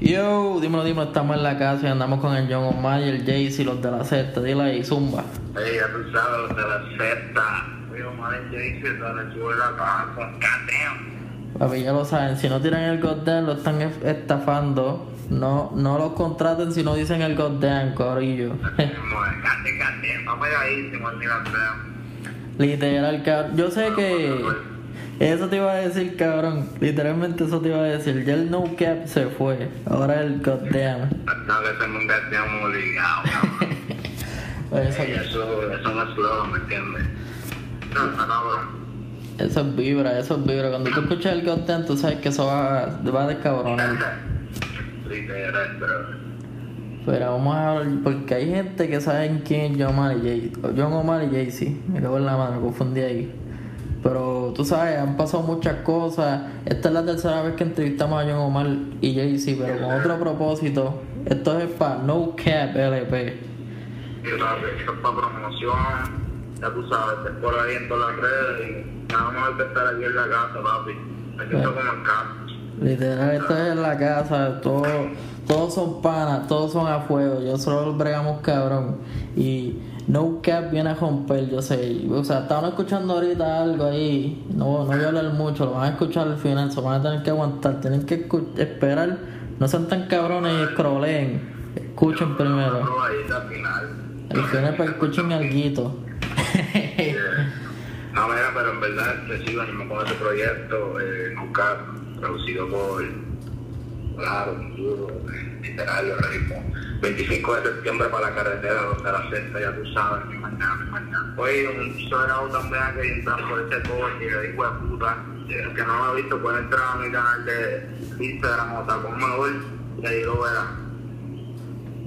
Yo, dímelo, dímelo, estamos en la casa y andamos con el John Omar y el Jaycee, los de la secta, dile ahí, zumba. Ey, ya tú sabes, los de la secta. Oye, Omar y te la chulo la casa, goddamn. Papi, ya lo saben, si no tiran el goddamn lo están estafando. No, no los contraten si no dicen el goddamn, corillo. Literal. Yo sé que eso te iba a decir, cabrón. Literalmente eso te iba a decir. Ya el no cap se fue. Ahora el goddamn. No, que ser un goddamn obligado, cabrón. Eso, Eso, eso no es flow, ¿me entiendes? No, no, no, eso es vibra, eso es vibra. Cuando tú escuchas el goddamn, tú sabes que eso va, va a descabronar. Literal, pero... Pero vamos a hablar, porque hay gente que saben quién es John Omar y Jay, John Omar y Jay-Z. Me cago en la mano, me confundí ahí. Pero tú sabes, han pasado muchas cosas. Esta es la tercera vez que entrevistamos a John Omar y Jay-Z, pero con otro propósito. Esto es para No Cap LP. Esto es para promoción, ya tú sabes, por ahí en todas las redes y nada más que estar aquí en la casa, papi. Aquí estoy como en casa. Literal, esto es en la casa, todo, todos son panas, todos son a fuego, yo solo bregamos cabrón. Y No Cap viene a romper, yo sé. O sea, estaban escuchando ahorita algo ahí, no, no voy a hablar mucho, lo van a escuchar al final, se van a tener que aguantar, tienen que esperar, no sean tan cabrones y scrolleen, escuchen primero. Al final. Al final para que escuchen alguito. No, mira, pero en verdad este, sí venimos con ese proyecto, eh, nunca producido por Claro, duro, literal, lo ritmo. 25 de septiembre para la carretera, donde la sexta, ya tú sabes, mi mañana, mañana. Oye, un sobrado también que entrar por ese coche, que digo de puta. Que no lo ha visto puede entrar a mi canal de Instagram o Tacón Mejor, y ahí lo verá.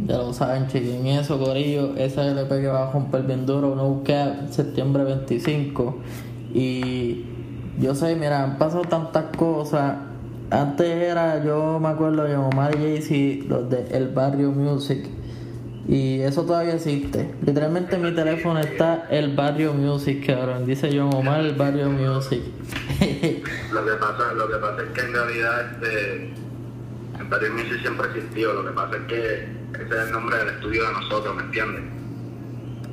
Ya lo saben, chequen eso, Corillo. Esa LP que va a romper bien duro, No Cap, septiembre 25. Y yo sé, mira, han pasado tantas cosas. Antes era, yo me acuerdo de Omar y Jay-Z, los de El Barrio Music. Y eso todavía existe. Literalmente en mi teléfono está El Barrio Music, cabrón. Dice John Omar, El Barrio Music. Lo que pasa, lo que pasa es que en realidad este, el Barrio Music siempre existió, lo que pasa es que ese es el nombre del estudio de nosotros, ¿me entiendes?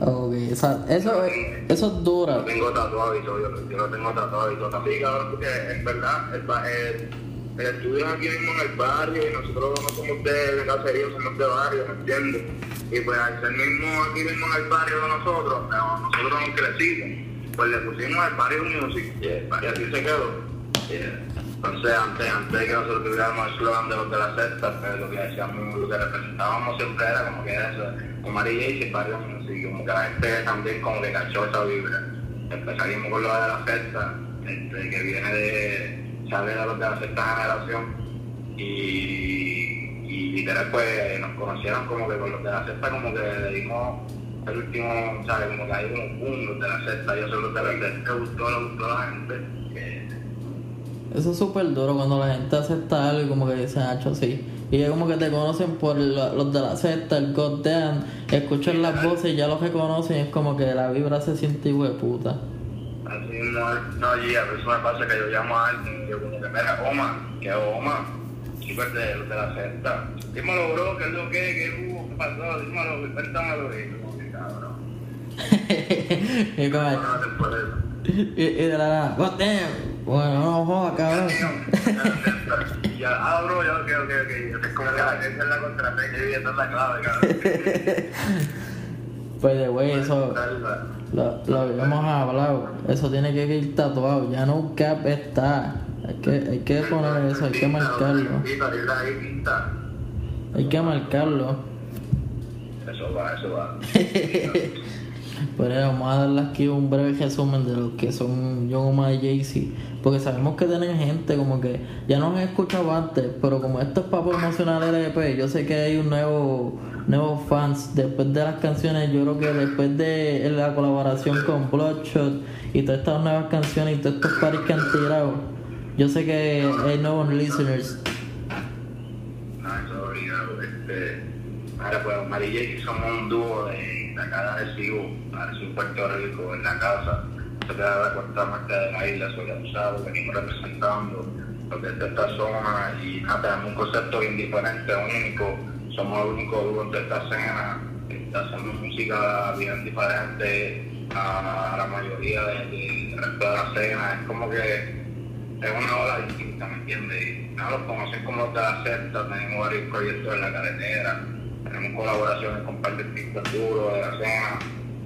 ok, o sea, eso, es- eso es dura. tengo tatuado y todo, yo, yo lo tengo tatuado y todo. También, cabrón, porque en verdad el, ba- el, el estudio es aquí mismo en el barrio y nosotros no somos de, de caserío, somos de barrio, ¿me entiendes? Y pues al ser mismo aquí mismo en el barrio de nosotros, pero nosotros nos crecimos, pues le pusimos el barrio music y el barrio así se quedó. Yeah. Entonces antes, antes de que nosotros tuviéramos el slogan de los de la secta, pues lo que decíamos, lo que representábamos siempre era como que eso, como y el barrio music, como que la gente también como que cachó esa vibra. Empezaríamos con lo de la secta, este, que viene de, sale de los de la sexta generación y, y literal pues nos conocieron como que con los de la sexta como que le dimos el último, ¿sabes? Como que hay como un los de la sexta, yo la sexta, le gustó, le gustó a la gente. que- Eso es súper duro cuando la gente acepta algo y como que dicen, hacho, sí. Y ya como que te conocen por la- los de la secta, el goddamn, escuchan las voces y ya los reconocen y es como que la vibra se siente hijo de puta. Así no, no, y a veces me pasa que yo llamo a alguien y yo como que, mira, Oma, que Oma, chicos de los de la secta. Dímelo, bro, ¿qué es lo que, qué hubo, qué pasó? Dímelo, cuéntamelo. Y como que, cabrón, y como, no, no y, y de la nada, goddamn, bueno, no jodas, cabrón. Ya, ah, bro, ya, ok, ok, ok. Es como que esa es la contraseña y esa es la clave, cabrón. Pues de güey, eso lo, lo habíamos hablado. Eso tiene que ir tatuado. Ya no cap está. Hay que, hay que poner eso, hay que marcarlo. Hay que marcarlo. Eso va, eso va. Pero vamos a darle aquí un breve resumen de lo que son John Omar y Jay-Z. Porque sabemos que tienen gente como que ya nos han escuchado antes, pero como esto es para promocionar el EP, yo sé que hay un nuevo nuevos fans después de las canciones. Yo creo que después de la colaboración con Bloodshot y todas estas nuevas canciones y todos estos paris que han tirado, yo sé que hay nuevos listeners. No, eso obligado. Ahora pues Mari y Jay somos un dúo de, de acá de Arecibo, Arecibo, Puerto Rico, en la casa. Se queda la cuarta marca de la isla, sobre abusado, venimos representando. lo que es de esta zona y nada, un concepto bien diferente, único, somos el único dúo de esta escena, hacemos música bien diferente a la mayoría de, resto de la escena, es como que es una ola distinta, ¿me entiendes? Nada, los conocen como de la tenemos varios proyectos en la carretera, tenemos colaboraciones con parte artistas duros de la escena.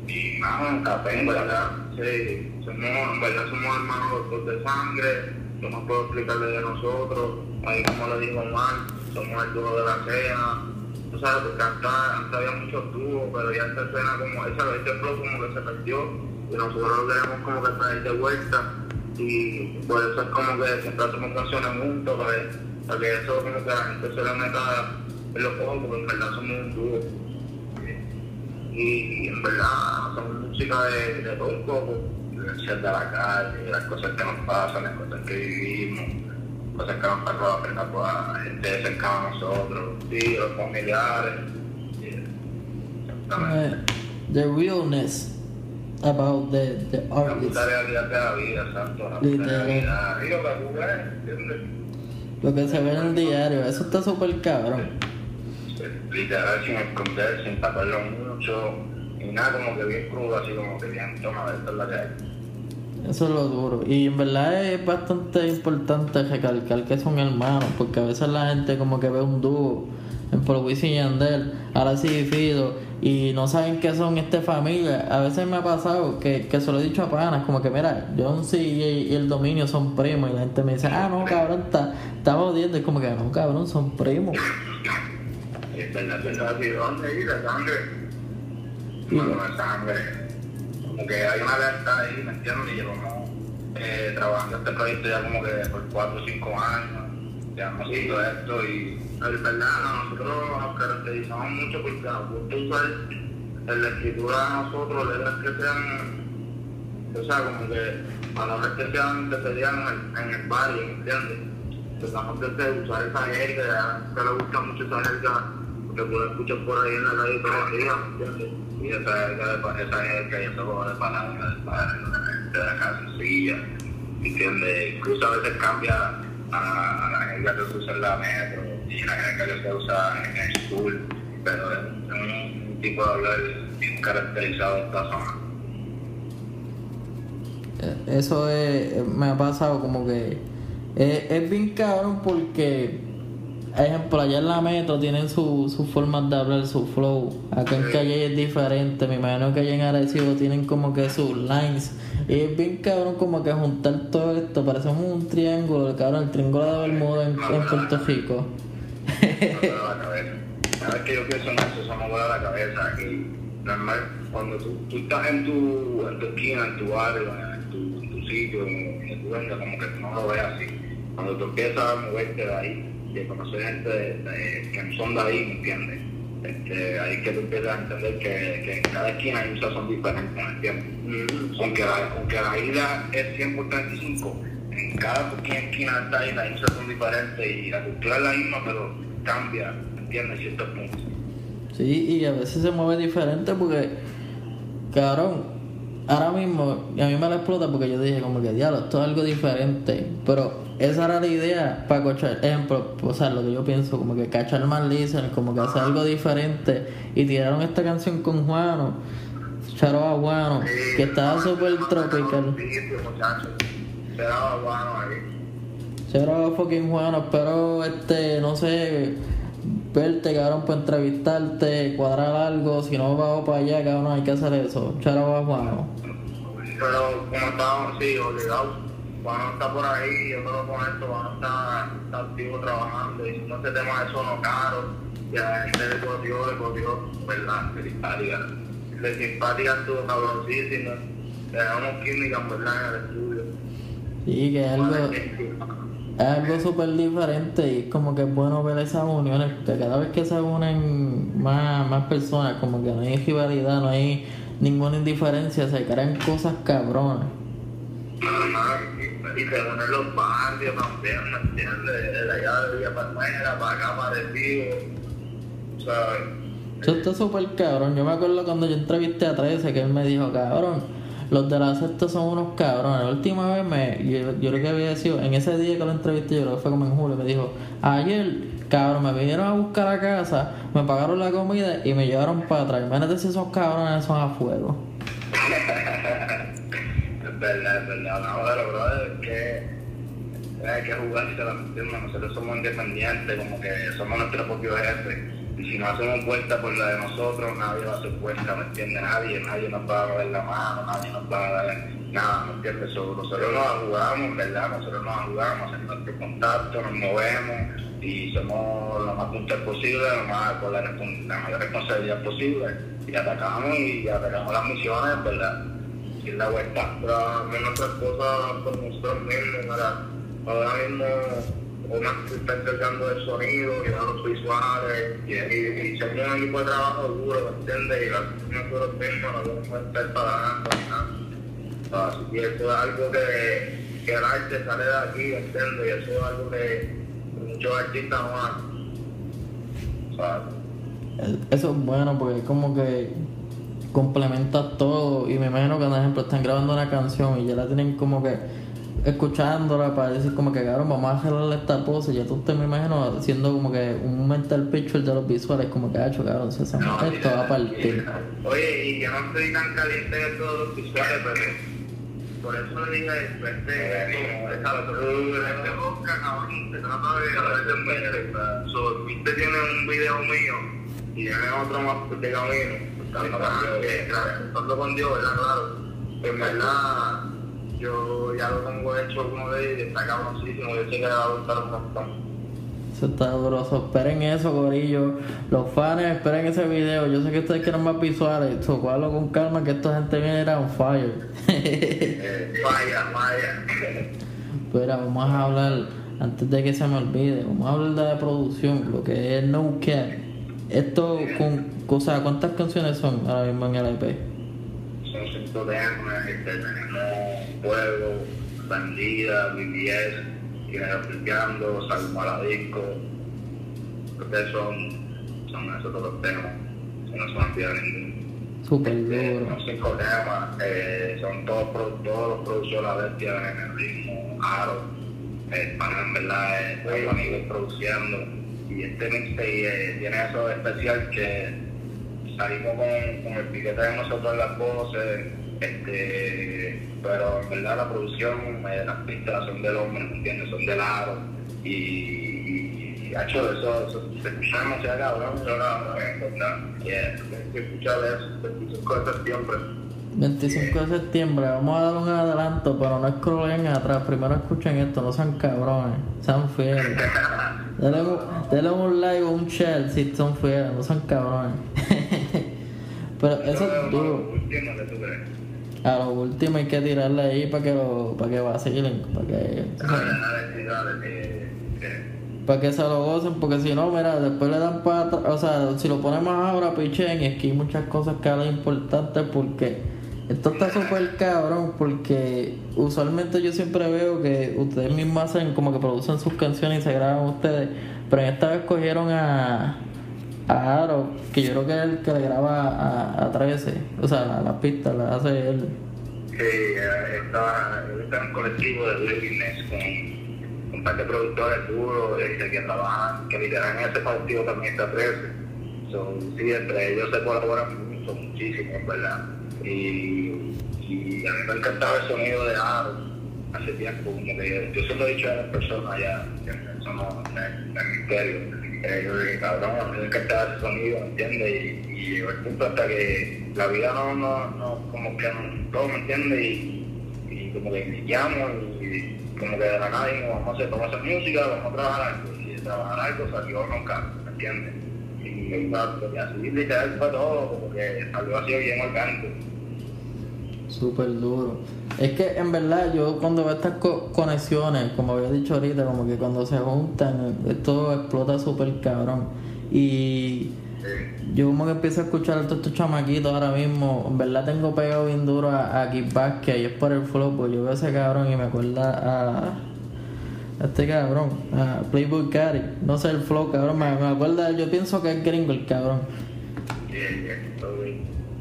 Y nada, café, en verdad, sí, somos, en verdad somos hermanos los de sangre, yo no puedo explicarle de nosotros, ahí como lo dijo Juan, somos el dúo de la escena, tú sabes, porque antes, había muchos dúos, pero ya esta escena como, esa, este flow como que se perdió, y nosotros lo queremos como que traer de vuelta, y por eso es como que siempre hacemos canciones juntos, para para que eso como que la gente se le meta en los ojos, porque en verdad somos un dúo. Y en verdad hacemos música de, de todo un poco, de la calle, las cosas que nos pasan, las cosas que vivimos, cosas que nos pasan a la gente cercana a nosotros, sí, los familiares. The realness about the, the artist. La realidad de la vida, exacto. La realidad. Y lo que se ve en el diario, eso está súper cabrón. Literal, sin esconder, sin taparlo mucho, y nada como que bien crudo, así como que bien, toma, es la que hay. Eso es lo duro. Y en verdad es bastante importante recalcar que son hermanos, porque a veces la gente como que ve un dúo en por Wisin y Yandel, ahora sí Fido, y no saben qué son esta familia. A veces me ha pasado que, que se lo he dicho a panas, como que mira, John C y, y el dominio son primos, y la gente me dice, ah, no, cabrón, está, odiando. Es como que no, cabrón, son primos. Es verdad, es verdad, ¿y Como que hay una lealtad ahí, ¿me entiendes? Y llevamos eh, trabajando este proyecto ya como que por 4 o 5 años. Ya hemos hecho esto y es verdad, nosotros nos caracterizamos mucho porque nos gusta usar en la escritura de nosotros letras que sean, o sea, como que palabras que sean que se digan en el, en el barrio, ¿me entiendes? Tratamos de usar esa jerga, que le gusta mucho esa jerga que puedo escuchar por ahí en la calle todos los días, ¿me entiendes? Y esa esa jerga y esos juegos de palabras del barrio, de la casilla, ¿me entiendes? Incluso a veces cambia a, la jerga que se usa en la metro y la jerga que se usa en el school, pero es un tipo de hablar bien caracterizado de esta zona. Eso es, me ha pasado como que es, es bien cabrón porque, ejemplo, allá en la metro tienen sus su formas de hablar, su flow. Acá en Calle es diferente. Me imagino que allá en Arecibo tienen como que sus lines. Y es bien cabrón como que juntar todo esto. Parece un triángulo, cabrón, el triángulo de Bermuda en, en Puerto Rico. Cada vez que yo pienso en eso, eso me vuela la cabeza. Y normal, cuando tú, tú estás en tu, en tu esquina, en tu barrio, en tu, en tu sitio, en, tu venta, como que no lo ves así. Cuando tú empiezas a moverte de ahí, de conocer gente que no son de ahí, ¿me entiendes? Este, ahí que tú empiezas a entender que, que en cada esquina hay un sazón diferente, ¿me entiendes? Mm. Aunque, la, aunque la isla es 100 por 35, en cada esquina, esquina de esta isla hay un sazón diferente y la cultura es la misma, pero cambia, ¿me entiendes? Ciertos puntos. Sí, y a veces se mueve diferente porque, cabrón, ahora mismo, y a mí me la explota porque yo dije como que, diablo, esto es algo diferente. Pero esa era la idea para cochar, ejemplo, o sea, lo que yo pienso, como que cachar más listeners, como que hacer algo diferente. Y tiraron esta canción con Juano, Charo a Juano, que estaba súper tropical. Charo fucking Juano, espero, este, no sé verte, cabrón, para entrevistarte, cuadrar algo, si no vamos para allá, cabrón, hay que hacer eso. Charo a Juano. Pero como estábamos, sí, obligados. Juan está por ahí, yo creo con esto, Juan está, está activo trabajando y no ese tema de sono caro, y a la gente le cogió, le cogió, ¿verdad? Simpática. De simpática estuvo cabroncísimo, tenemos química, ¿verdad? En el estudio. Sí, que es algo, es algo súper diferente y es como que es bueno ver esas uniones, porque cada vez que se unen más, más personas, como que no hay rivalidad, no hay ninguna indiferencia, se crean cosas cabronas. Y se unen los barrios también, ¿me entiendes? De allá de Villa Palmera, para acá, para el Río, ¿sabes? Eso está súper cabrón. Yo me acuerdo cuando yo entrevisté a 13 que él me dijo, cabrón, los de la sexta son unos cabrones. La última vez me, yo, yo creo que había sido, en ese día que lo entrevisté, yo creo que fue como en julio, me dijo, ayer, cabrón, me vinieron a buscar a casa, me pagaron la comida y me llevaron para atrás. Imagínate si esos cabrones son a fuego. verdad, verdad. No, pero brother, que hay que jugar si te la entiendes. Nosotros somos independientes, como que somos nuestros propios jefes. Y si no hacemos vuelta por la de nosotros, nadie va a hacer vuelta, ¿me entiendes? Nadie, nadie nos va a mover la mano, nadie nos va a dar nada, ¿me entiendes? So, nosotros nos jugamos, ¿verdad? Nosotros nos jugamos, hacemos nuestro contacto, nos movemos y somos lo más puntual posible, lo más, con la, la mayor responsabilidad posible. Y atacamos y atacamos las misiones, ¿verdad? Y la vuelta. Hacemos nuestras cosas por nosotros mismos. Ahora mismo Omar se está encargando del sonido y de los visuales y, y, y somos un equipo de trabajo duro, ¿me entiendes? Y las nosotros mismos no a estar pagando ni nada. Así que eso es algo que, que el arte sale de aquí, ¿me entiendes? Y eso es algo que muchos artistas no hacen. Eso es bueno porque es como que complementa todo y me imagino que por ejemplo están grabando una canción y ya la tienen como que escuchándola para decir como que cabrón vamos a jalarle esta pose y ya tú te me imagino haciendo como que un mental picture de los visuales como que ha hecho cabrón se se No, esto va a partir Oye, y yo no estoy tan caliente de todos los visuales, pero por eso le dije este, este podcast, cabrón, se trata de hablar de mente. So, usted tiene un video mío y tiene otro más de camino, estando con Dios, estando con Dios, ¿verdad? Claro. En verdad, yo ya lo tengo hecho uno de ellos y está cabroncísimo, yo sé que le va a gustar un montón. eso está duro esperen eso gorillo los fans esperen ese video yo sé que ustedes quieren más visuales so, cójalo con calma que esta gente viene era on fire Eh, vaya, vaya. Pero vamos a hablar, antes de que se me olvide, vamos a hablar de la producción, lo que es No Cap. Esto, con, o sea, ¿cuántas canciones son ahora mismo en el EP? son cinco temas, este, tenemos Fuego, Bandida, BBS, Flipeando, Salmo a la Disco, ustedes son, son esos todos los temas, no se me olvida ninguno. Súper Eh, duro. son cinco temas, eh, son todos, todos los producidos la bestia en el ritmo, Aro, el pana en verdad es muy amigo produciendo, y este mixtape eh, tiene eso especial que salimos con, el piquete de nosotros las voces, este, pero en verdad la producción, eh, las pistas son del hombre. Son del aro, y, y hecho, eso, eso se escucha demasiado cabrón, yo la voy a encontrar, y tienes que escuchar eso, el 25 de septiembre. 25 de septiembre, vamos a dar un adelanto, pero no scrollen atrás. Primero escuchen esto, no sean cabrones, sean fieles. Denle un, denle un like o un share si son fieles, no sean cabrones. pero eso es duro. A lo último hay que tirarle ahí para que lo, para que vacilen, para que, para que se lo gocen, porque si no, mira, después le dan para atrás, o sea, si lo ponemos ahora, pichen, es que hay muchas cosas que hablan importantes porque esto está súper cabrón, porque usualmente yo siempre veo que ustedes mismos hacen como que producen sus canciones y se graban ustedes, pero en esta vez cogieron a, a Aro, que yo creo que es el que le graba a, a 13, o sea, las pistas las hace él. Sí, eh, estaba en un colectivo de business con, con un par de productores duros este, que trabajan, que literal en ese partido también está 13. So, sí, entre ellos se colaboran mucho, muchísimo, ¿verdad? Y, me encantaba el sonido de Aro hace tiempo, como que yo, se lo he dicho a las personas ya, eso no es misterio. Eh, yo cabrón, a mí me encantaba ese sonido, ¿me entiendes? Y, llegó el punto hasta que la vida no, no, no como que no, todo, ¿me entiendes? Y, como que iniciamos y como que de la nada dijimos, vamos a hacer, vamos a hacer música, vamos a trabajar algo. Y trabajar algo salió nunca, ¿me entiendes? Y, y así literal fue todo, como que salió así bien orgánico. Súper duro. Es que en verdad yo cuando veo estas co- conexiones, como había dicho ahorita, como que cuando se juntan, esto explota súper cabrón. Y yo como que empiezo a escuchar a todos estos chamaquitos ahora mismo, en verdad tengo pegado bien duro a, a Kid Vázquez y es por el flow, pues yo veo a ese cabrón y me acuerda a, este cabrón, a Playboy Cari. No sé el flow, cabrón, me, me acuerda, yo pienso que es gringo el cabrón.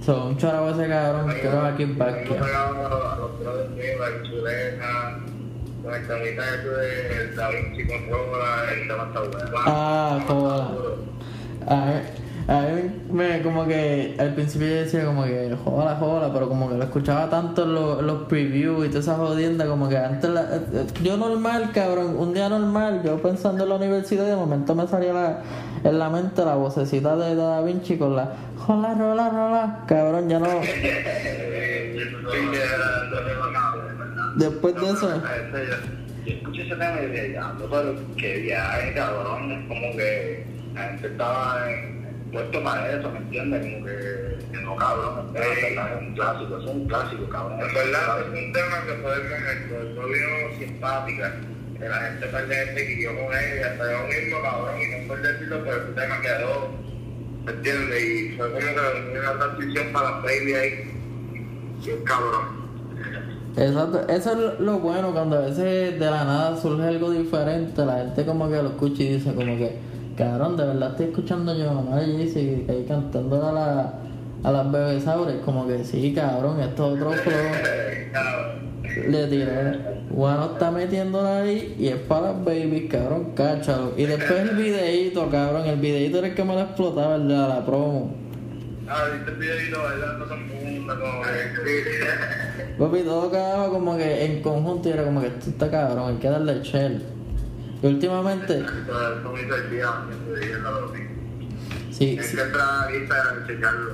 Son un chorro ese cabrón, que era aquí en Parque. Parque. a los la de Da Vinci el tema está bueno. Ah, joda. A mí, me, como que al principio yo decía como que joda, joda, pero como que lo escuchaba tanto en los, previews y toda esa jodienda, como que antes, la- eh, yo normal, cabrón, un día normal, yo pensando en la universidad, de momento me salía la, en la mente la vocecita de Da Vinci con la jola, rola, rola, cabrón, ya no, después de eso, Yo escuché ese tema y dije, ya, pero que viaje, cabrón, es como que la gente estaba en, puesto para eso, ¿me entiendes? Como que, que no, cabrón, es un clásico, es un clásico, cabrón. En verdad, es un tema que fue el momento, vino simpática, que la gente gente que yo con él, y hasta yo mismo, cabrón, y no por decirlo, pero el tema quedó, ¿me entiendes? Y fue como que una transición para la baby ahí, y es cabrón. Exacto, eso es lo bueno cuando a veces de la nada surge algo diferente, la gente como que lo escucha y dice como que, cabrón, de verdad estoy escuchando yo mamá y ahí cantando a, la, a las bebesaures, como que sí, cabrón, esto es otro flow. Le tiré, Guano está metiéndola ahí y es para las babies, cabrón, cáchalo. Y después el videíto, cabrón, el videíto era el que me lo explotaba, el de la promo. Ah, viste el videito bailando el mundo, como que... Papi, todo quedaba como que en conjunto y era como que esto está cabrón, hay que darle shell. Y últimamente, sí, sí, y checarlo.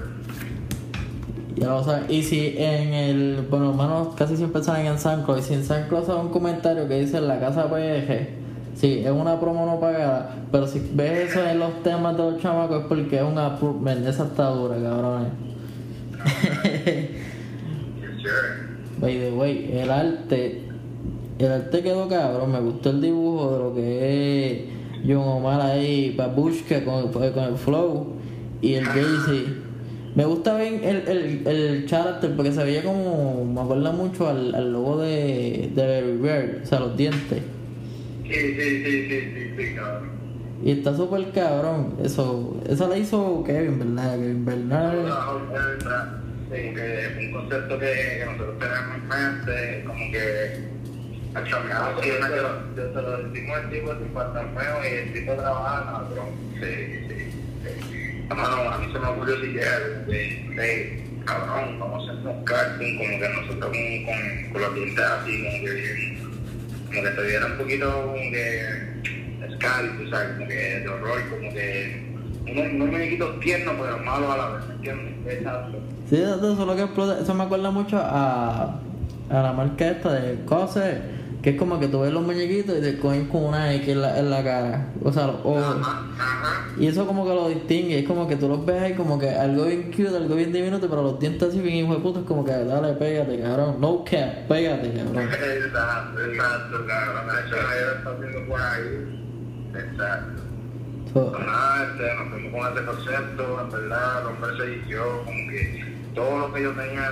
ya lo saben. Y si en el, bueno, hermanos casi siempre salen en San y si en San Cloud sale un comentario que dice la casa PG, sí, es una promo no pagada, pero si ves eso en los temas de los chamacos es porque es una improvement, esa está dura, cabrones. Chévere. By the way, el arte, el arte quedó cabrón, me gustó el dibujo de lo que es John Omar ahí, Babushka con, el- con el flow y el Jay-Z. Me gusta bien el, el, el character porque se veía como, me acuerda mucho al, al logo de, de Bird, o sea, los dientes. Sí, sí, sí, sí, sí, sí, cabrón. Y está súper cabrón, eso, eso la hizo Kevin, ¿verdad? Kevin Bernal. Sí, que es un concepto que, que nosotros tenemos en mente, como que sí, yo, yo se lo decimos al tipo sin fantasmeo y el tipo trabaja, cabrón. Sí, sí, sí. Hermano, a mí se me ocurrió si de, de, cabrón, vamos a hacer un como que nosotros con, con, con los dientes así, como que, como que se viera un poquito como que scary, tú sabes, como que de horror, como que unos, unos muñequitos tiernos pero malos a la vez, ¿me entiendes? Exacto. Sí, eso es lo que explota. Eso me acuerda mucho a, a la marca esta de Cose, que es como que tú ves los muñequitos y te cogen con una X en la, en la cara. O sea, o- Ajá, ajá. y eso como que lo distingue. Es como que tú los ves ahí como que algo bien cute, algo bien diminuto, pero los dientes así bien hijo de puta. Es como que dale, pégate, cabrón. No cap, pégate, cabrón. Exacto, exacto, cabrón. Eso está haciendo por ahí. Exacto. So, este, nos fuimos con ese concepto, en verdad, el hombre se eligió, como que todo lo que yo tenía,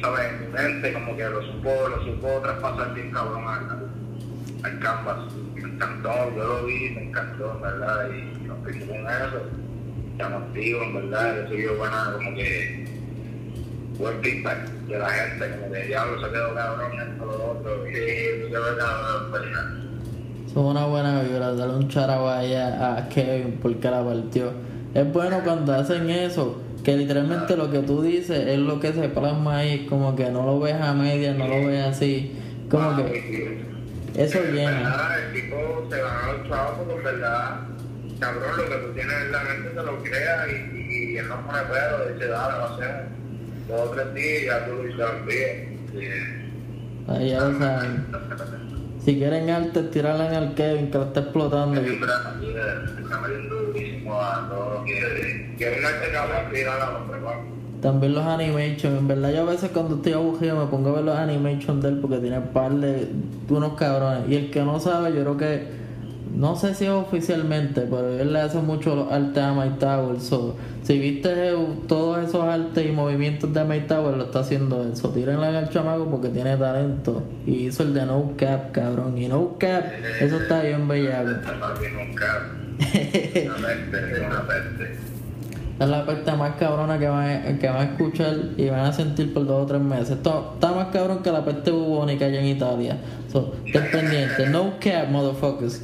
¿sabes? Mente, como que lo supo, lo supo traspasar bien cabrón al, al canvas. Me encantó, yo lo vi, me encantó, en verdad, y nos fuimos con eso. Estamos activos, en verdad, recibió buena, como que, buen feedback de la gente, como que diablo se quedó cabrón, esto, lo otro, y se quedó cabrón, son una buena vibra. Darle un charabo ahí a, a Kevin porque la partió. Es bueno cuando hacen eso. Que literalmente lo que tú dices es lo que se plasma ahí. Como que no lo ves a medias, no lo ves así. Como que eso En llena. el tipo se ganó los chavos porque en verdad, cabrón, lo que tú tienes en la mente te lo crea y, y, y él no pone pedo, dice, dale, lo hacemos. Dos o tres días y ya tú lo hiciste bien. Ahí ya lo saben. Si quieren arte, tirarle en el Kevin que lo está explotando. En verdad, también los preparos. También los animations. En verdad, yo a veces cuando estoy aburrido me pongo a ver los animations de él porque tiene par de, unos cabrones. Y el que no sabe, yo creo que. No sé si es oficialmente, pero él le hace mucho los artes a My Tower. So, si viste todos esos artes y movimientos de My Tower, lo está haciendo eso. Tírenle al chamaco porque tiene talento. Y hizo el de No Cap, cabrón. Y No Cap, eso está bien bellaco. Es la peste más cabrona que van, a, que van a escuchar y van a sentir por dos o tres meses. Esto está más cabrón que la peste bubónica allá en Italia. So, estén pendientes. No cap, motherfuckers.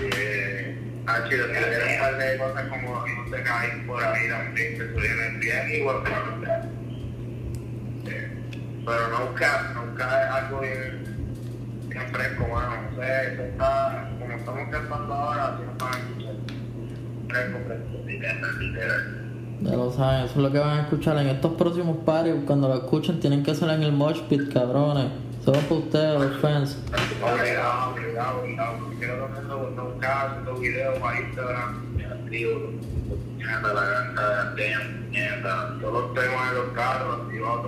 Eh, ah, chido, si hay un par de cosas como no se caen por ahí también, que suelen bien igual que no sé. Pero no cap, nunca es algo bien, bien fresco, mano. No sé, eso está, como estamos cantando ahora, así nos van a escuchar. Fresco, fresco, literal, literal. Ya lo saben, eso es lo que van a escuchar en estos próximos pares. Cuando lo escuchen, tienen que hacerlo en el mosh pit, cabrones. Solo para ustedes, los fans. Obligado, obligado, obligado. Quiero haciendo nunca haciendo videos para Instagram, la gana de. Todos los temas de los carros, activados.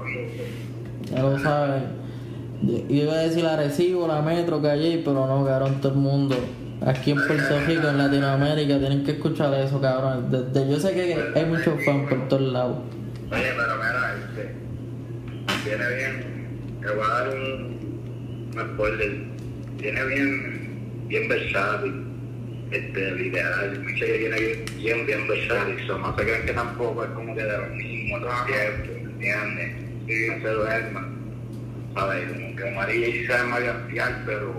Ya lo saben. Yo iba a decir la Recibo, la Metro, Calle, pero no, cabrón, todo el mundo. Aquí en Puerto Rico, en Latinoamérica, tienen que escuchar eso, cabrón. Desde- yo sé que hay muchos fans por todos lados. Oye, pero mira, este, viene bien, te voy a dar un, un spoiler, viene bien, bien versátil, este, literal, mucha que viene bien, bien, bien versátil, so, no se creen que tampoco es como que de los mismos todo el tiempo. Sí, no se duerma, ¿sabes? Como que María sí sabe mariantear, pero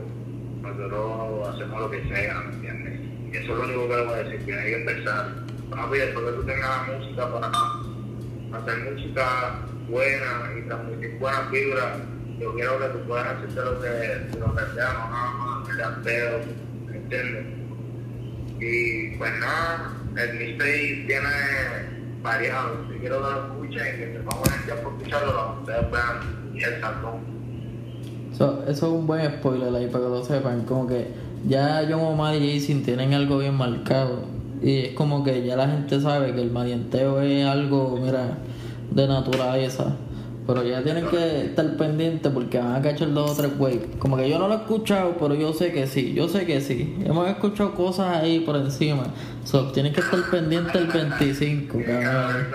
nosotros hacemos lo que sea, ¿me entiendes? Y eso es lo único que le voy a decir, viene bien versátil. No, pues, después que tú tengas la música para hacer música buena y transmitir buenas vibras, yo quiero que tú puedas hacerte lo que, lo que sea, no nada más que sean pedos, ¿me entiendes? Y pues nada, el mixtape tiene variado, si quiero que lo escuchen y que se pongan el tiempo escucharlo, que ustedes vean saltón. So, eso es un buen spoiler ahí para que lo sepan. Como que ya John Omar y Jason tienen algo bien marcado. Y es como que ya la gente sabe que el marienteo es algo, mira, de naturaleza. Pero ya tienen que estar pendientes porque van a cachar dos o tres güey. Como que yo no lo he escuchado, pero yo sé que sí, yo sé que sí. Hemos escuchado cosas ahí por encima. So, tienen que estar pendientes el 25, cabrón.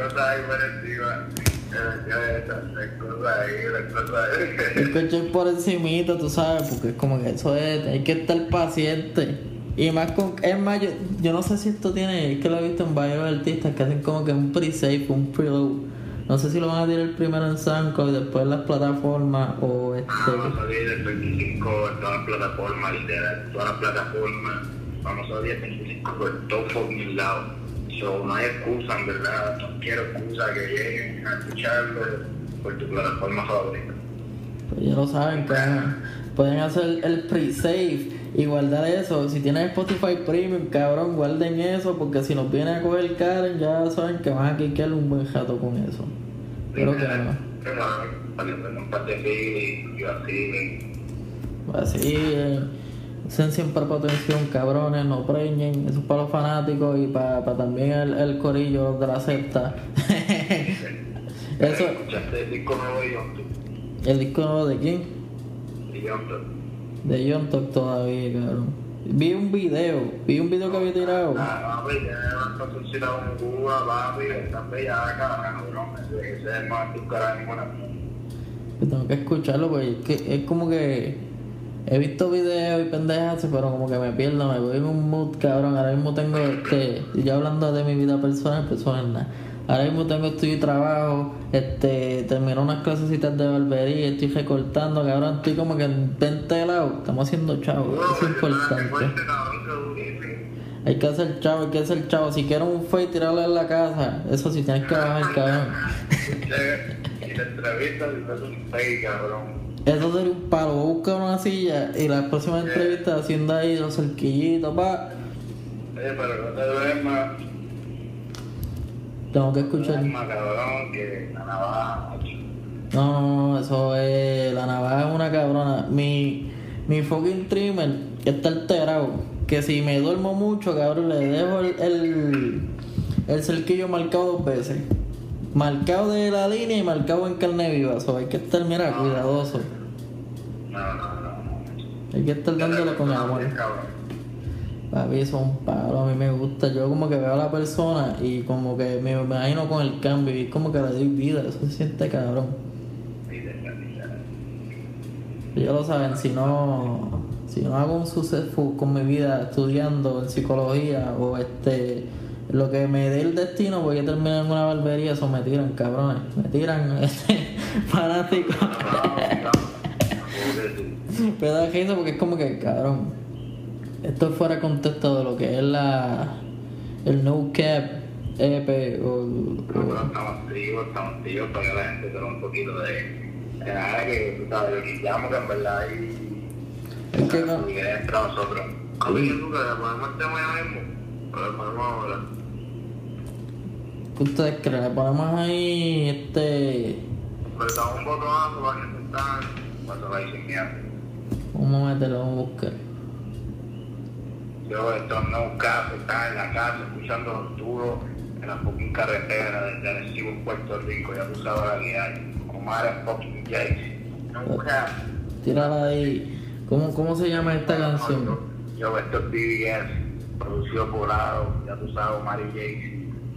Ahí. Escuché por encimita, tú sabes, porque es como que eso es, hay que estar paciente. Y más con, es más, yo, yo no sé si esto tiene, es que lo he visto en varios artistas que hacen como que un pre-save, un preload. No sé si lo van a tirar primero en SoundCloud y después en las plataformas o este. Vamos a salir el 25 en todas las plataformas, literal, todas las plataformas. Vamos a salir el 25 por todos fucking lados. So, no hay excusa, en verdad. No quiero excusa que lleguen a escucharlo por tu plataforma favorita. Pues ya lo saben, que pueden hacer el pre-save y guardar eso. Si tienen Spotify Premium, cabrón, guarden eso porque si nos viene a coger Karen, ya saben que van a quiquear un buen jato con eso. Pero que no. Así, eh, usen siempre para atención, cabrones, no preñen, eso es para los fanáticos y para, para también el, el corillo de la secta. eso, ¿Escuchaste el disco nuevo de Talk? el disco nuevo de quién? De John Talk. De John Talk todavía, cabrón. Vi un video, vi un video que había tirado. Ah, papi, tiene Cuba, papi, cabrón. Ese es el más el mundo. que tengo que escucharlo porque es, que, es como que he visto videos y pendejas, pero como que me pierdo, me voy en un mood, cabrón. Ahora mismo tengo este, y ya hablando de mi vida personal, pues eso es nada. Ahora mismo tengo estudio trabajo, este, termino unas clasecitas de barbería, estoy recortando, cabrón, estoy como que en 20 lados, estamos haciendo chavos, eso es importante. Hay que hacer chavo, hay que hacer chavo. Si quieres un fue y tirarle en la casa, eso sí tienes que bajar, cabrón. Y la entrevista si un fake, cabrón. Eso sería un palo. Busca una silla y la próxima entrevista haciendo ahí los cerquillitos, pa. Oye, pero no te duermas. Tengo que escuchar. Duermas, cabrón, que la navaja, macho. No, no, no, eso es. La navaja es una cabrona. Mi, mi fucking trimmer está alterado. Que si me duermo mucho, cabrón, le dejo el, el, el cerquillo marcado dos veces. Marcado de la línea y marcado en carne viva. Eso hay que estar, mira, cuidadoso. No, no, no, no. Hay que estar dándole con amor. Cabrón. Papi, eso es un palo, a mí me gusta. Yo como que veo a la persona y como que me imagino con el cambio y como que le doy vida, eso se siente cabrón. Ya lo saben, si no, si no hago un suceso con mi vida estudiando en psicología o este lo que me dé el destino voy a terminar en una barbería, eso me tiran, cabrones. Me tiran este, fanáticos. Me da risa porque es como que, cabrón, esto es fuera de contexto de lo que es la el no cap EP o, No, pero estamos estamos para que la gente tenga un poquito de, de nada que, tú sabes, lo quitamos que en verdad hay Es que no- y que entre nosotros. A ver, tú que le ponemos el tema ya mismo, o le ponemos ahora. ¿Qué ustedes creen? Le ponemos ahí este Pero damos un botonazo para que se están, cuando va a ir sin miedo. vamos a meterlo, vamos a buscar. Yo estos no casos, están en la casa escuchando los duros en la fucking carretera desde Arecibo en Puerto Rico, ya tú sabes la que hay. Omar en fucking Jayce. No cap. Tírala ahí. ¿Cómo, ¿Cómo se llama esta canción? Yo, esto es BBS, producido por Aro, ya tú sabes, Omar y Jayce,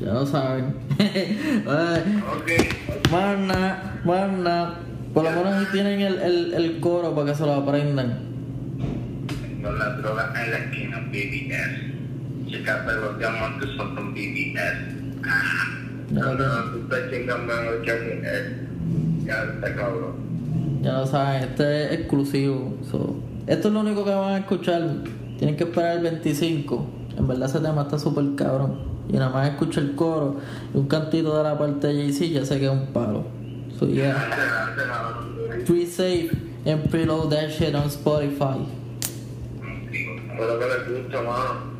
Ya lo saben. Ok, más nada. Por lo menos tienen el, el, el coro para que se lo aprendan. tengo la droga en la esquina, BBS. Checate los diamantes, son dos BBS. Ah, no, tengo. tú estás chingando que ex. Ya está cabrón. Ya lo saben, este es exclusivo. so, esto es lo único que van a escuchar. Tienen que esperar el 25. En verdad ese tema está súper cabrón. Y nada más escucho el coro y un cantito de la parte de Jay-Z, ya sé que es un palo. So yeah. Free safe and preload that shit on Spotify. Espero que les guste, mano.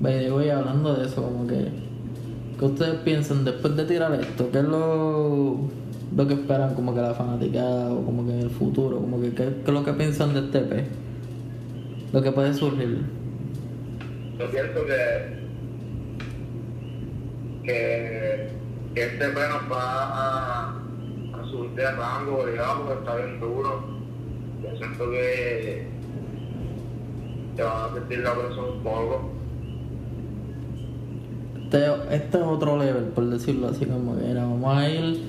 By way, hablando de eso, como que. ¿Qué ustedes piensan después de tirar esto? ¿Qué es lo, lo que esperan como que la fanaticada o como que en el futuro? Como que, ¿qué, qué es lo que piensan de este EP? Lo que puede surgir. Yo pienso que, que, que este pleno va a, a subir de rango, digamos, porque está bien duro. Yo siento que te van a sentir la presión un poco. Este, este es otro level, por decirlo así, como que mira, vamos a ir,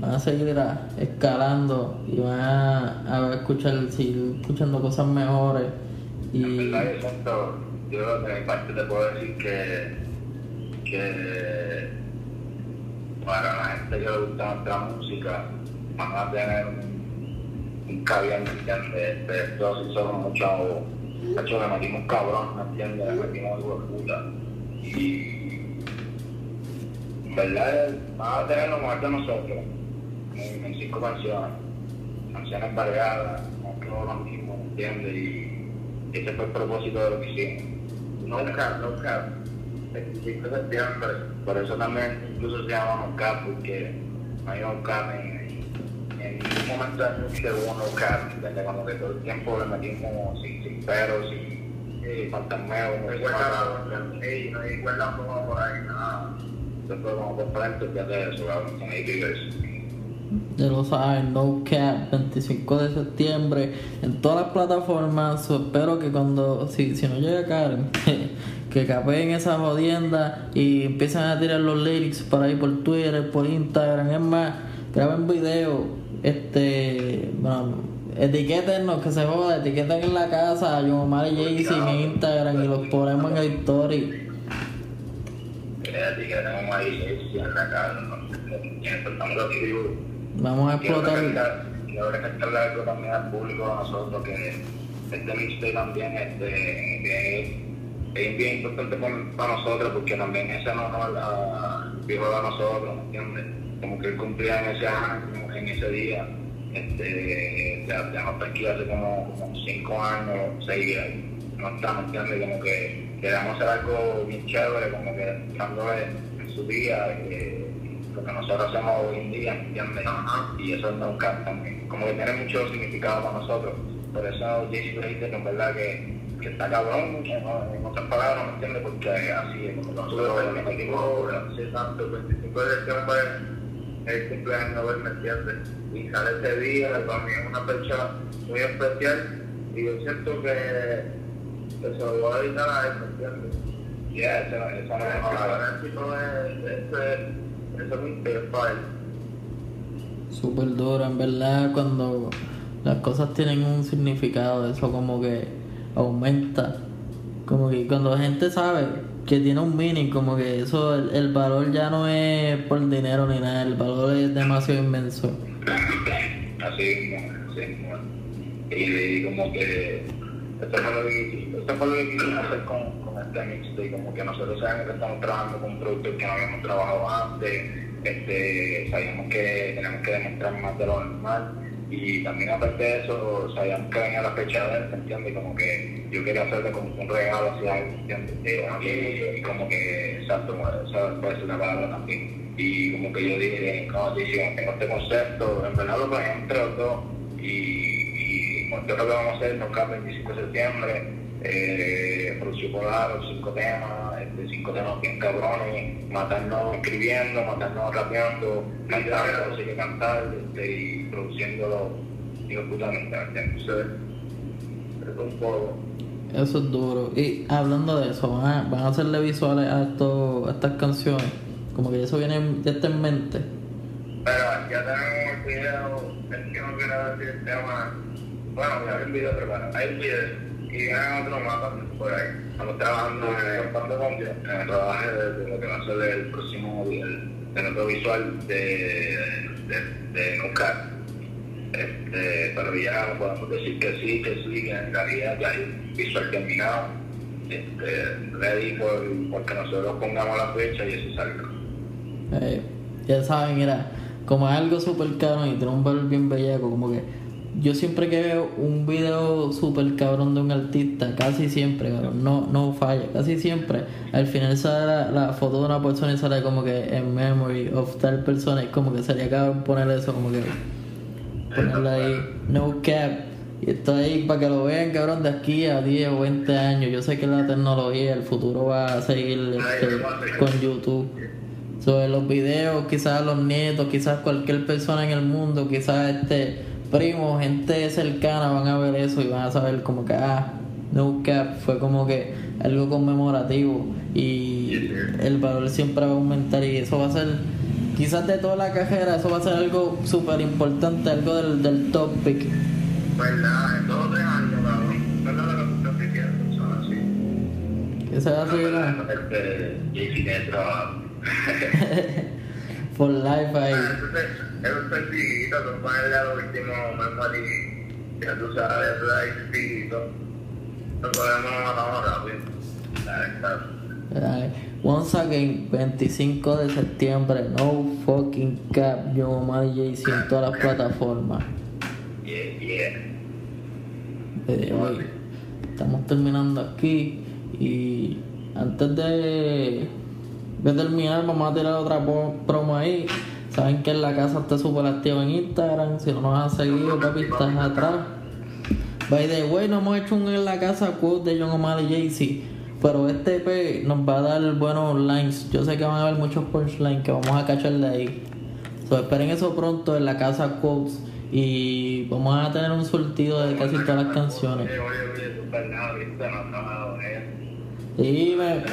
van a seguir a- escalando y van a, a escuchar, seguir escuchando cosas mejores. En Y verdad, yo siento, yo de mi parte te puedo decir que, que para la gente que le gusta nuestra música, van a tener un, un caviar, ¿me entiendes? De esto sí somos mucho, hecho le metimos cabrón, ¿me entiendes? Le metimos hijo de puta. Y, en verdad, van a tener lo mejor de nosotros, en, en cinco canciones, canciones variadas, no lo mismo, ¿me entiendes? Y, ese fue el propósito de lo que hicimos. No cap, 25 de septiembre. Por eso también incluso se llama no cap, porque no hay no cap en, en ningún momento de la música hubo no cap, ¿entendés? Como que todo el tiempo le metimos sin, sin peros, sin, sin fantasmeo, como que se no hay cuerda como por ahí, nada. Entonces como por frente, fíjate eso, cabrón, son ahí vivers. ya lo saben, No Cap, 25 de septiembre, en todas las plataformas. So, espero que cuando, si, si no llega Karen, que capeen esa jodienda y empiezan a tirar los lyrics por ahí por Twitter, por Instagram. Es más, graben video, este, bueno, etiquétenos, que se joda, etiqueten en la casa a John Omar y en Instagram y los ponemos en el story. Que en la casa. Vamos a explotar. recalcar- quiero recalcarle algo también al público a nosotros que este mixtape también este, que es bien importante para, nosotros porque también ese no nos la viejo de nosotros, ¿me entiendes? Como que él cumplía en ese año, en ese día, este, ya, ya no está aquí hace como, como cinco años, seis años, no está, ¿me entiendes? Como que queremos hacer algo bien chévere, como que dándole en su día, eh, lo que nosotros hacemos hoy en día, ¿entiendes? Y eso nunca también, como que tiene mucho significado para nosotros. Por eso JC Blazer, en verdad que, que está cabrón, que no- en otras palabras, ¿me entiendes? Porque así es como nosotros el el 25, sí, exacto, el 25 de diciembre es el cumpleaños de él, ¿me entiendes? Y sale ese día, para mí es una fecha muy especial y yo siento que, que se lo voy a dedicar a él, ¿me entiendes? Yeah, esa, esa no es el tipo es, ese, él. Súper duro, en verdad, cuando las cosas tienen un significado, eso como que aumenta. Como que cuando la gente sabe que tiene un meaning, como que eso, el, el valor ya no es por dinero ni nada, el valor es demasiado inmenso. así así. Y, como que esto fue lo que, esto quisimos hacer con, con este mixtape, como que nosotros sabemos que estamos trabajando con un productor que no habíamos trabajado antes, este, sabíamos que tenemos que demostrar más de lo normal y también aparte de eso sabíamos que venía la fecha de él, ¿me entiendes? Y como que yo quería hacerle como un regalo hacia él, ¿me entiendes? Y, y como que, exacto, esa puede ser una palabra también y como que yo dije, no, sí, sí, tengo este concepto, en verdad lo planeamos entre los dos y, y yo lo que vamos a hacer nos el 25 de septiembre, eh, producción polar, cinco temas, cinco temas bien cabrones, matarnos escribiendo, matarnos rapeando, cantando, sigue cantar este, y produciéndolo, digo, putamente. Sí. Es un poco. Eso es duro. Y hablando de eso, van a, van a hacerle visuales a, esto, a estas canciones. Como que eso viene ya está en mente. Pero ya tenemos el video, el que no quiero decir el tema. Bueno, ya hay el video preparado, hay el video. Y hay otro también por ahí. Estamos trabajando en trabajando con en el trabajo de, de lo que va a ser el próximo el, el otro visual de, de, de Nucar. Este, pero ya podemos decir que sí, que sí, que en realidad ya hay un visual terminado. Este, ready por, porque nosotros pongamos la fecha y eso salga. Eh, ya saben, mira, como algo súper caro y tiene un valor bien bellaco, como que yo siempre que veo un video súper cabrón de un artista, casi siempre, cabrón, no, no falla, casi siempre, al final sale la, foto de una persona y sale como que en memory of tal persona, y como que sería cabrón poner eso, como que ponerle ahí, no cap. Y esto ahí para que lo vean, cabrón, de aquí a 10 o 20 años. Yo sé que la tecnología, el futuro va a seguir este, con YouTube. Sobre los videos, quizás los nietos, quizás cualquier persona en el mundo, quizás este primo, gente cercana van a ver eso y van a saber como que, ah, No Cap fue como que algo conmemorativo y el valor siempre va a aumentar y eso va a ser, quizás de toda la cajera, eso va a ser algo súper importante, algo del, del top pick. ¿Verdad? En dos o tres años, cabrón. ¿Verdad lo que estás diciendo? Son así. Que se va a seguir la- Este, JC for life ahí. Es un sencillito, tú ponerle a lo último memory, ya tú sabes, eso es ahí sencillito. Lo podemos matar rápido. Está. Ay, Once again, 25 de septiembre, no fucking cap, yo Omar JC en todas las plataformas. yeah, yeah. Eh, estamos terminando aquí y antes de, de terminar vamos a tirar otra promo ahí. Saben que en la casa está súper activo en Instagram. Si no nos has seguido, papi, estás atrás. By the way, no hemos hecho un en la casa quote de John Omar y Jay-Z. Pero este EP nos va a dar buenos lines. Yo sé que van a haber muchos punchlines que vamos a cachar de ahí. So, esperen eso pronto en la casa quotes. Y vamos a tener un surtido de casi todas las canciones. Oye,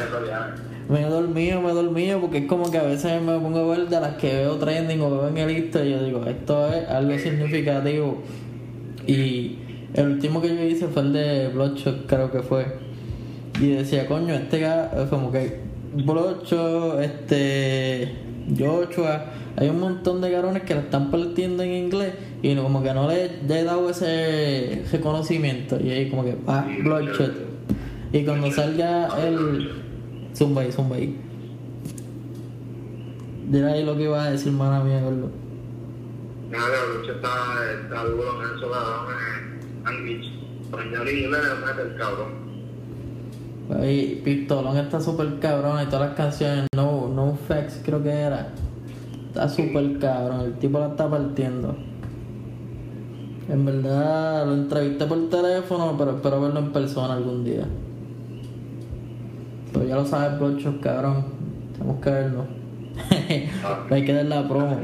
me, he dormido, me he dormido porque es como que a veces me pongo a ver de las que veo trending o veo en el Insta y yo digo, esto es algo significativo. Y el último que yo hice fue el de Bloodshot, creo que fue. Y decía, coño, este como que Bloodshot, este Joshua, hay un montón de carones que la están partiendo en inglés y como que no le, le he dado ese reconocimiento. Y ahí como que, ah, Bloodshot. Y cuando salga el... Zumba ahí, zumba ahí. Dile ahí lo que iba a decir, mana mía, gordo. Nada, la lucha está, está duro cabrón. En Anglich. Español y mete el cabrón. Ahí, Pistolón está súper cabrón y todas las canciones, No, no Facts creo que era. Está súper cabrón, el tipo la está partiendo. En verdad lo entrevisté por teléfono, pero espero verlo en persona algún día. Pero ya lo sabes, brochos, cabrón. Tenemos que verlo. Hay que dar la promo.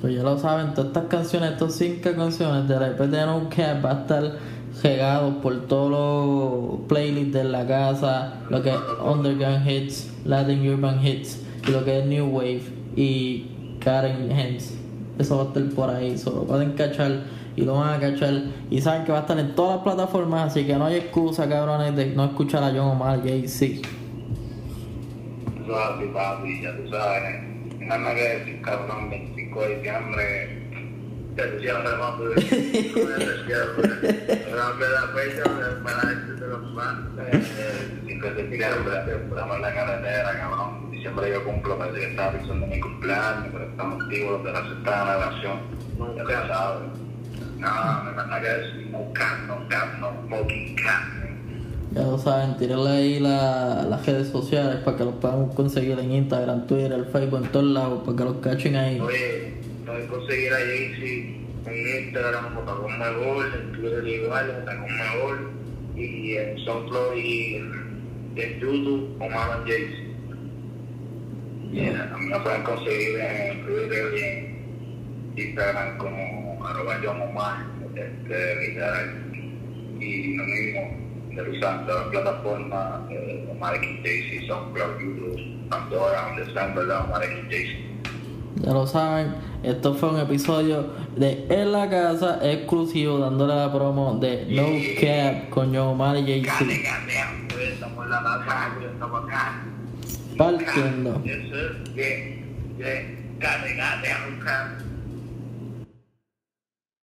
Pues ya lo saben, todas estas canciones, estas cinco canciones de la EP de No Cap va a estar regados por todos los playlists de la casa, lo que es Underground Hits, Latin Urban Hits, y lo que es New Wave y Karen Hens. Eso va a estar por ahí, solo pueden cachar y lo van a cachar. Y saben que va a estar en todas las plataformas, así que no hay excusa, cabrones, de no escuchar a John Omar, Jay-Z. Papi, papi, ya tú sabes. Nada más que decir, cabrón, 25 de diciembre. 25 de diciembre. Dame la fecha para este los más. 25 de diciembre, estamos en la carretera, cabrón. Diciembre yo cumplo, parece que estaba pensando en mi cumpleaños, pero estamos activos de la sexta. Ya tú sabes. No, me manda que decir, no no no fucking. Ya lo saben, tírenle ahí la- las redes sociales para que los puedan conseguir en Instagram, Twitter, Facebook, en todos lados, para que los cachen ahí. Oye, pueden conseguir a Jaycee en Instagram, Botagón Megol, en Twitter igual, Botagón Megol, y en SoundCloud y en, y YouTube, Omar Jaycee. Yeah, a mí me pueden conseguir en Twitter y en Instagram como arroba John Omar, este. Y lo mismo, todas las plataformas, eh, Omar X Jaycee, SoundCloud, YouTube, Pandora, donde están, ¿verdad? Omar X Jaycee. Ya lo saben, esto fue un episodio de En la Casa exclusivo, dándole la promo de No Cap con John Omar y Jay-Z. Estamos en la casa, estamos acá. Partiendo. Yes, sir. Yeah, yeah. Gane, gane.